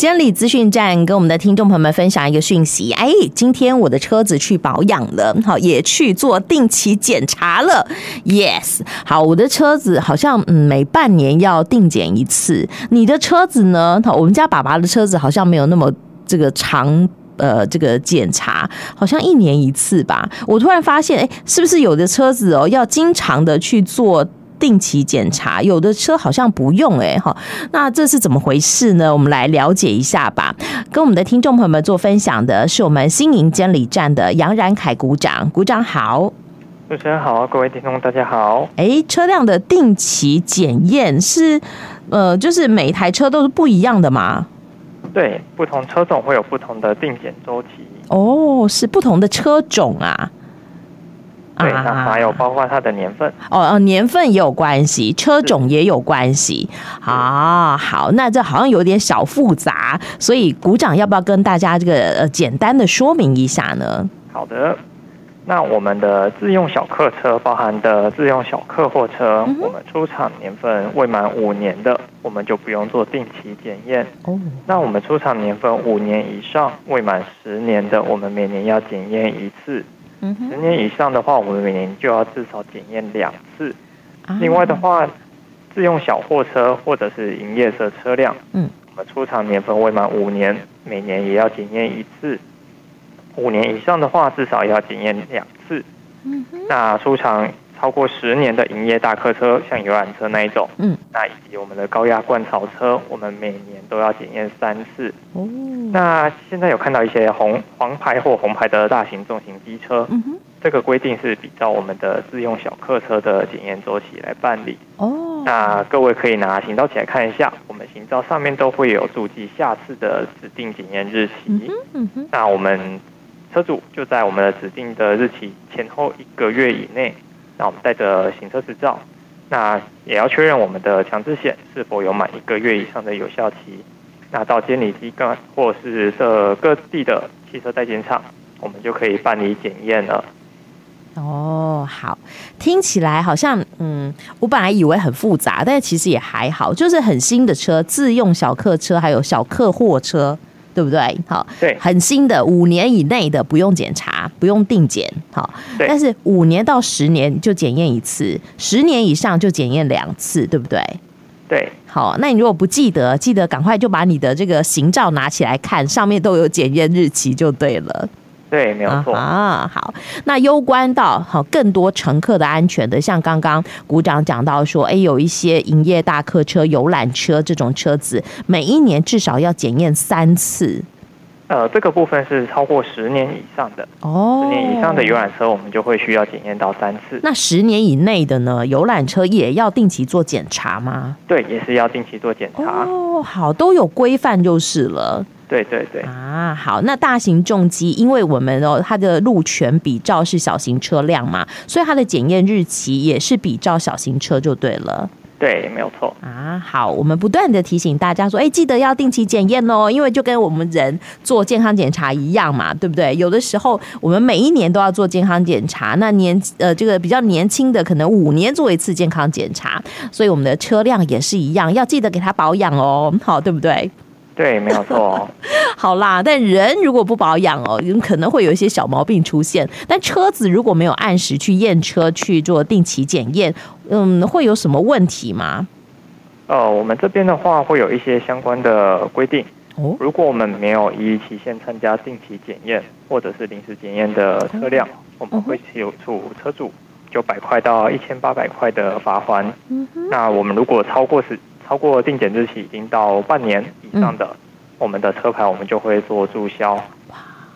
监理资讯站跟我们的听众朋友们分享一个讯息，哎，今天我的车子去保养了，好，也去做定期检查了。Yes，好，我的车子好像嗯每半年要定检一次。你的车子呢？好，我们家爸爸的车子好像没有那么这个长，呃，这个检查好像一年一次吧。我突然发现，哎，是不是有的车子哦要经常的去做？定期检查，有的车好像不用哎哈，那这是怎么回事呢？我们来了解一下吧。跟我们的听众朋友们做分享的是我们新营监理站的杨然凯股长，股长好。主持人好，各位听众大家好。哎，车辆的定期检验是呃，就是每一台车都是不一样的吗？对，不同车种会有不同的定检周期。哦，是不同的车种啊。对，那还有包括它的年份哦哦，年份也有关系，车种也有关系啊。好，那这好像有点小复杂，所以股长要不要跟大家这个呃简单的说明一下呢？好的，那我们的自用小客车包含的自用小客货车，嗯、我们出厂年份未满五年的，我们就不用做定期检验哦。那我们出厂年份五年以上未满十年的，我们每年要检验一次。十年以上的话，我们每年就要至少检验两次。另外的话，自用小货车或者是营业车车辆，嗯，我们出厂年份未满五年，每年也要检验一次。五年以上的话，至少要检验两次。嗯，那出厂超过十年的营业大客车，像游览车那一种，嗯，那以及我们的高压灌槽车，我们每年都要检验三次。哦，那现在有看到一些红黄牌或红牌的大型重型机车，嗯哼，这个规定是比照我们的自用小客车的检验周期来办理。哦，那各位可以拿行照起来看一下，我们行照上面都会有注记下次的指定检验日期。嗯嗯哼，那我们车主就在我们的指定的日期前后一个月以内。那我们带着行车执照，那也要确认我们的强制险是否有满一个月以上的有效期。那到监理机关或是这各地的汽车代检厂，我们就可以办理检验了。哦，好，听起来好像，嗯，我本来以为很复杂，但其实也还好，就是很新的车，自用小客车还有小客货车。对不对？好，对，很新的，五年以内的不用检查，不用定检，好，对，但是五年到十年就检验一次，十年以上就检验两次，对不对？对，好，那你如果不记得，记得赶快就把你的这个行照拿起来看，上面都有检验日期就对了。对，没有错啊。好，那攸关到好更多乘客的安全的，像刚刚股长讲到说，哎，有一些营业大客车、游览车这种车子，每一年至少要检验三次。呃，这个部分是超过十年以上的哦，十年以上的游览车，我们就会需要检验到三次。那十年以内的呢？游览车也要定期做检查吗？对，也是要定期做检查。哦，好，都有规范就是了。对对对啊，好，那大型重机，因为我们哦，它的路权比照是小型车辆嘛，所以它的检验日期也是比照小型车就对了。对，没有错啊。好，我们不断的提醒大家说，哎，记得要定期检验哦，因为就跟我们人做健康检查一样嘛，对不对？有的时候我们每一年都要做健康检查，那年呃这个比较年轻的可能五年做一次健康检查，所以我们的车辆也是一样，要记得给它保养哦，好，对不对？对，没有错。好啦，但人如果不保养哦，可能会有一些小毛病出现。但车子如果没有按时去验车去做定期检验，嗯，会有什么问题吗？呃，我们这边的话会有一些相关的规定。哦，如果我们没有依期限参加定期检验或者是临时检验的车辆，我们会有处车主九百块到一千八百块的罚锾。嗯哼，那我们如果超过时。超过定检日期已经到半年以上的，嗯、我们的车牌我们就会做注销。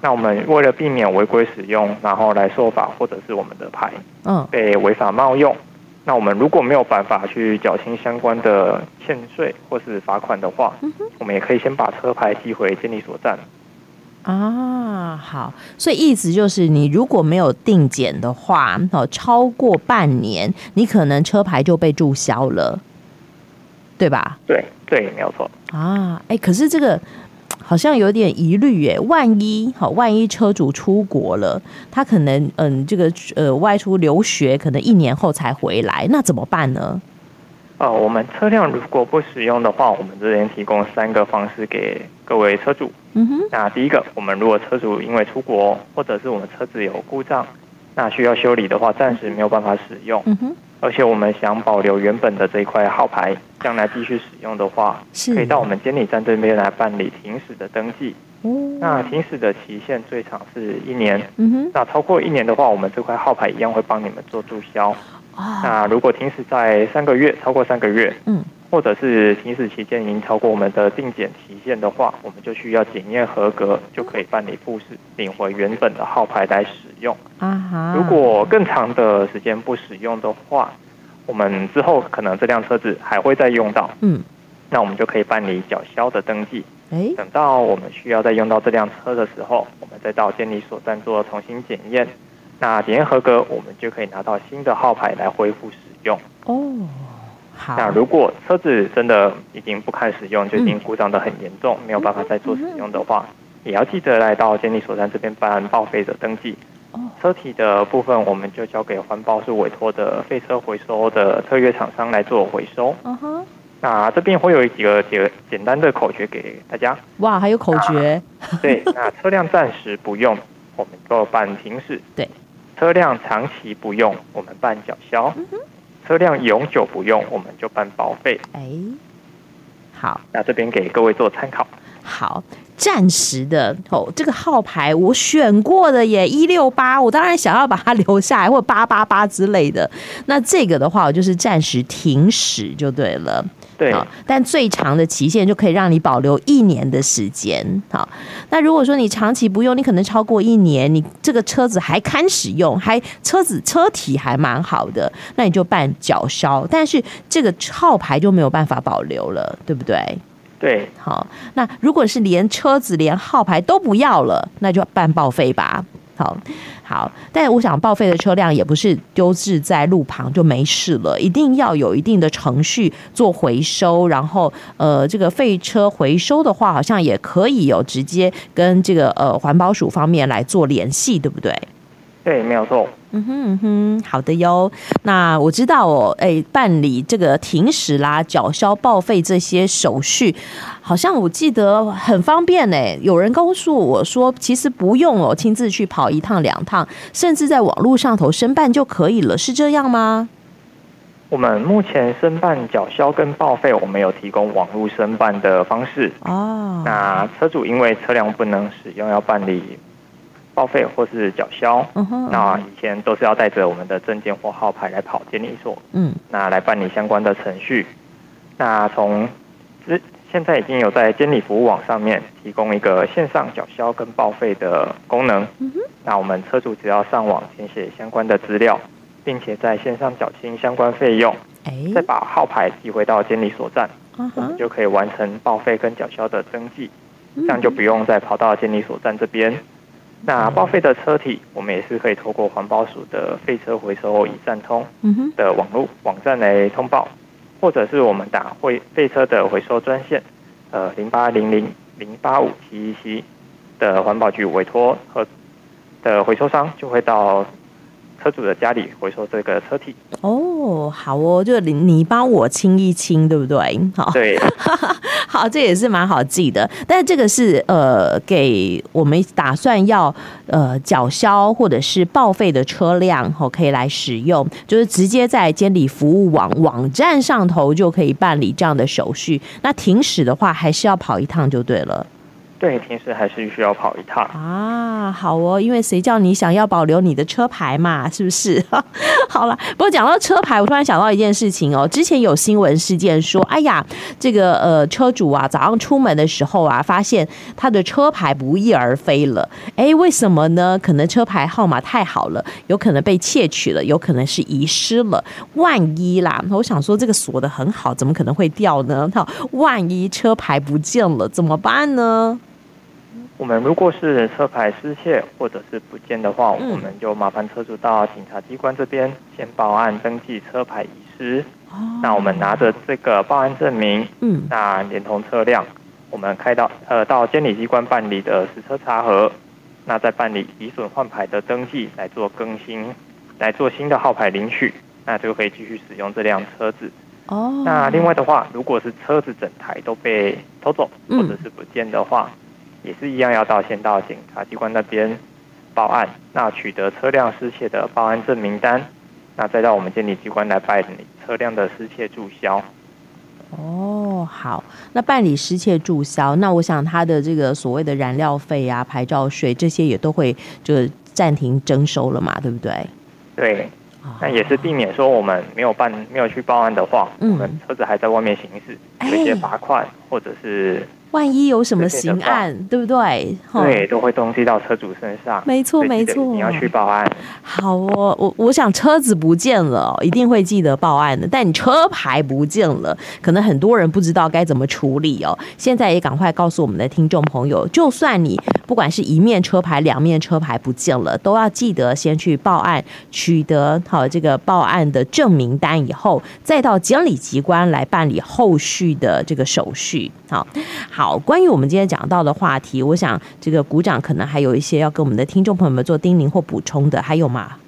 那我们为了避免违规使用，然后来受罚，或者是我们的牌嗯被违法冒用，那我们如果没有办法去缴清相关的欠税或是罚款的话，嗯、我们也可以先把车牌寄回监理所站。啊，好，所以意思就是你如果没有定检的话，哦，超过半年，你可能车牌就被注销了。对吧？对对，没有错啊！哎，可是这个 好像有点疑虑耶。万一好，万一车主出国了，他可能嗯，这个呃外出留学，可能一年后才回来，那怎么办呢？哦，我们车辆如果不使用的话，我们这边提供三个方式给各位车主。嗯哼。那第一个，我们如果车主因为出国，或者是我们车子有故障，那需要修理的话，暂时没有办法使用。嗯哼。而且我们想保留原本的这一块号牌，将来继续使用的话，可以到我们监理站这边来办理停驶的登记。那停驶的期限最长是一年。嗯哼。那超过一年的话，我们这块号牌一样会帮你们做注销。那如果停驶在三个月，超过三个月，嗯，或者是停驶期间已经超过我们的定检期限的话，我们就需要检验合格，就可以办理复试，领回原本的号牌来使用。啊哈。如果更长的时间不使用的话，我们之后可能这辆车子还会再用到，嗯，那我们就可以办理缴销的登记。哎，等到我们需要再用到这辆车的时候，我们再到监理所站做重新检验。那检验合格，我们就可以拿到新的号牌来恢复使用。哦，好。那如果车子真的已经不堪使用，就已经故障的很严重，没有办法再做使用的话，也要记得来到监理所站这边办报废的登记。车体的部分，我们就交给环保署委托的废车回收的特约厂商来做回收。嗯哼。那这边会有几个几个简单的口诀给大家。哇，还有口诀。对，那车辆暂时不用，我们就办停驶。对。车辆长期不用，我们办缴销；嗯、哼车辆永久不用，我们就办报废。哎，好，那这边给各位做参考。好，暂时的哦，这个号牌我选过的耶，一六八，我当然想要把它留下来，或八八八之类的。那这个的话，我就是暂时停驶就对了。对，但最长的期限就可以让你保留一年的时间。好，那如果说你长期不用，你可能超过一年，你这个车子还堪使用，还车子车体还蛮好的，那你就办缴销，但是这个号牌就没有办法保留了，对不对？对，好，那如果是连车子连号牌都不要了，那就办报废吧。好。好，但我想报废的车辆也不是丢置在路旁就没事了，一定要有一定的程序做回收。然后，呃，这个废车回收的话，好像也可以有直接跟这个呃环保署方面来做联系，对不对？对，没有错。嗯哼嗯哼，好的哟。那我知道哦，哎，办理这个停驶啦、缴销报废这些手续，好像我记得很方便呢。有人告诉我说，其实不用哦，亲自去跑一趟两趟，甚至在网络上头申办就可以了，是这样吗？我们目前申办缴销跟报废，我们有提供网络申办的方式。哦。那车主因为车辆不能使用，要办理。报废或是缴销，嗯哼，那以前都是要带着我们的证件或号牌来跑监理所，嗯，那来办理相关的程序。那从之现在已经有在监理服务网上面提供一个线上缴销跟报废的功能，嗯哼，那我们车主只要上网填写相关的资料，并且在线上缴清相关费用，哎，再把号牌寄回到监理所站，我们就可以完成报废跟缴销的登记，这样就不用再跑到监理所站这边。那报废的车体，我们也是可以透过环保署的废车回收一站通的网络网站来通报，或者是我们打会废车的回收专线，呃零八零零零八五七一七的环保局委托和的回收商就会到。车主的家里回收这个车体哦，好哦，就你你帮我清一清，对不对？好，对，好，这也是蛮好记的。但是这个是呃，给我们打算要呃缴销或者是报废的车辆，哦，可以来使用，就是直接在监理服务网网站上头就可以办理这样的手续。那停驶的话，还是要跑一趟就对了。对，平时还是需要跑一趟啊。好哦，因为谁叫你想要保留你的车牌嘛，是不是？好了，不过讲到车牌，我突然想到一件事情哦。之前有新闻事件说，哎呀，这个呃车主啊，早上出门的时候啊，发现他的车牌不翼而飞了。哎，为什么呢？可能车牌号码太好了，有可能被窃取了，有可能是遗失了。万一啦，我想说这个锁得很好，怎么可能会掉呢？好，万一车牌不见了怎么办呢？我们如果是车牌失窃或者是不见的话，嗯、我们就麻烦车主到警察机关这边先报案登记车牌遗失。哦、那我们拿着这个报案证明，嗯，那连同车辆，我们开到呃到监理机关办理的实车查核，那再办理遗损换牌的登记来做更新，来做新的号牌领取，那就可以继续使用这辆车子。哦。那另外的话，如果是车子整台都被偷走或者是不见的话，嗯、也是一样要到先到警察机关那边报案，那取得车辆失窃的报案证明单，那再到我们监理机关来办理车辆的失窃注销。哦，好，那办理失窃注销，那我想他的这个所谓的燃料费啊、牌照税这些也都会就暂停征收了嘛，对不对？对，那也是避免说我们没有办、没有去报案的话，嗯、我们车子还在外面行驶，有一些罚款或者是。万一有什么刑案，对不对？对，都会东西到车主身上。没错，没错，你要去报案。好哦，我我想车子不见了，一定会记得报案的。但你车牌不见了，可能很多人不知道该怎么处理哦。现在也赶快告诉我们的听众朋友，就算你不管是一面车牌、两面车牌不见了，都要记得先去报案，取得好这个报案的证明单以后，再到监理机关来办理后续的这个手续。好，好。好，关于我们今天讲到的话题，我想这个鼓掌可能还有一些要跟我们的听众朋友们做叮咛或补充的，还有吗？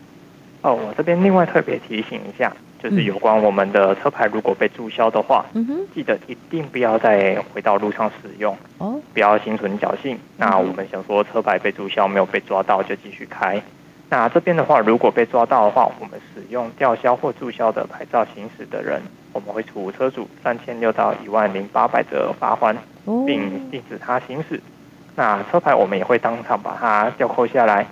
哦，我这边另外特别提醒一下，就是有关我们的车牌如果被注销的话，嗯哼，记得一定不要再回到路上使用哦，不要心存侥幸。那我们想说车牌被注销没有被抓到就继续开。那这边的话，如果被抓到的话，我们使用吊销或注销的牌照行驶的人，我们会处车主三千六到一万零八百的罚锾，并禁止他行驶。那车牌我们也会当场把它吊扣下来。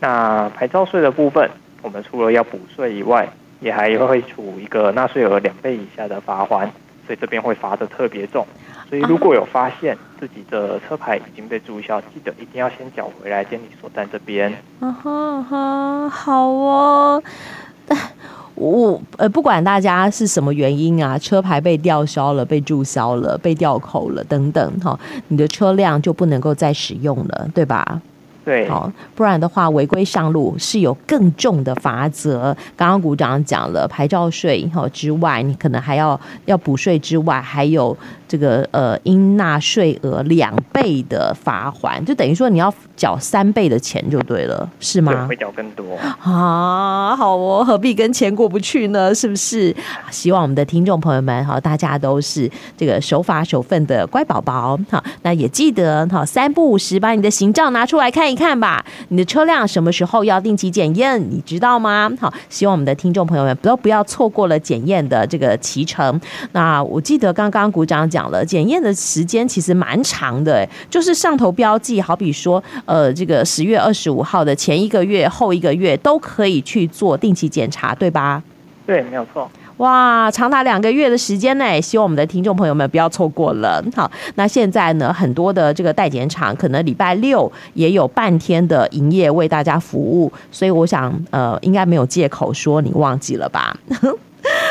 那牌照税的部分，我们除了要补税以外，也还会处一个纳税额两倍以下的罚锾，所以这边会罚的特别重。所以如果有发现自己的车牌已经被注销，记得一定要先缴回来监理所在这边。啊哈哈，好哦。我呃，不管大家是什么原因啊，车牌被吊销了、被注销了、被吊扣了等等，哈，你的车辆就不能够再使用了，对吧？对，好，不然的话，违规上路是有更重的罚则。刚刚股长讲了，牌照税哈之外，你可能还要要补税之外，还有这个呃应纳税额两倍的罚锾，就等于说你要缴三倍的钱就对了，是吗？会缴更多啊，好哦，何必跟钱过不去呢？是不是？希望我们的听众朋友们哈，大家都是这个守法守份的乖宝宝哈。那也记得哈，三不五时把你的行照拿出来看一看。吧，你的车辆什么时候要定期检验，你知道吗？好，希望我们的听众朋友们都不要错过了检验的这个骑程。那我记得刚刚鼓掌讲了，检验的时间其实蛮长的，就是上头标记，好比说，呃，这个十月二十五号的前一个月、后一个月都可以去做定期检查，对吧？对，没有错。哇，长达两个月的时间呢，希望我们的听众朋友们不要错过了。好，那现在呢，很多的这个代检厂可能礼拜六也有半天的营业为大家服务，所以我想，呃，应该没有借口说你忘记了吧。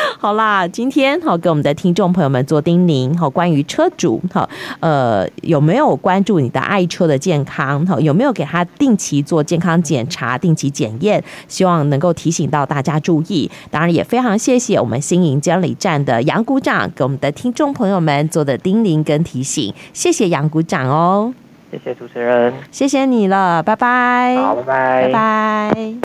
好啦，今天好给我们的听众朋友们做叮咛，好关于车主好，呃有没有关注你的爱车的健康？好有没有给他定期做健康检查、定期检验？希望能够提醒到大家注意。当然也非常谢谢我们新营监理站的杨股长给我们的听众朋友们做的叮咛跟提醒，谢谢杨股长哦，谢谢主持人，谢谢你了，拜拜，好，拜拜，拜拜。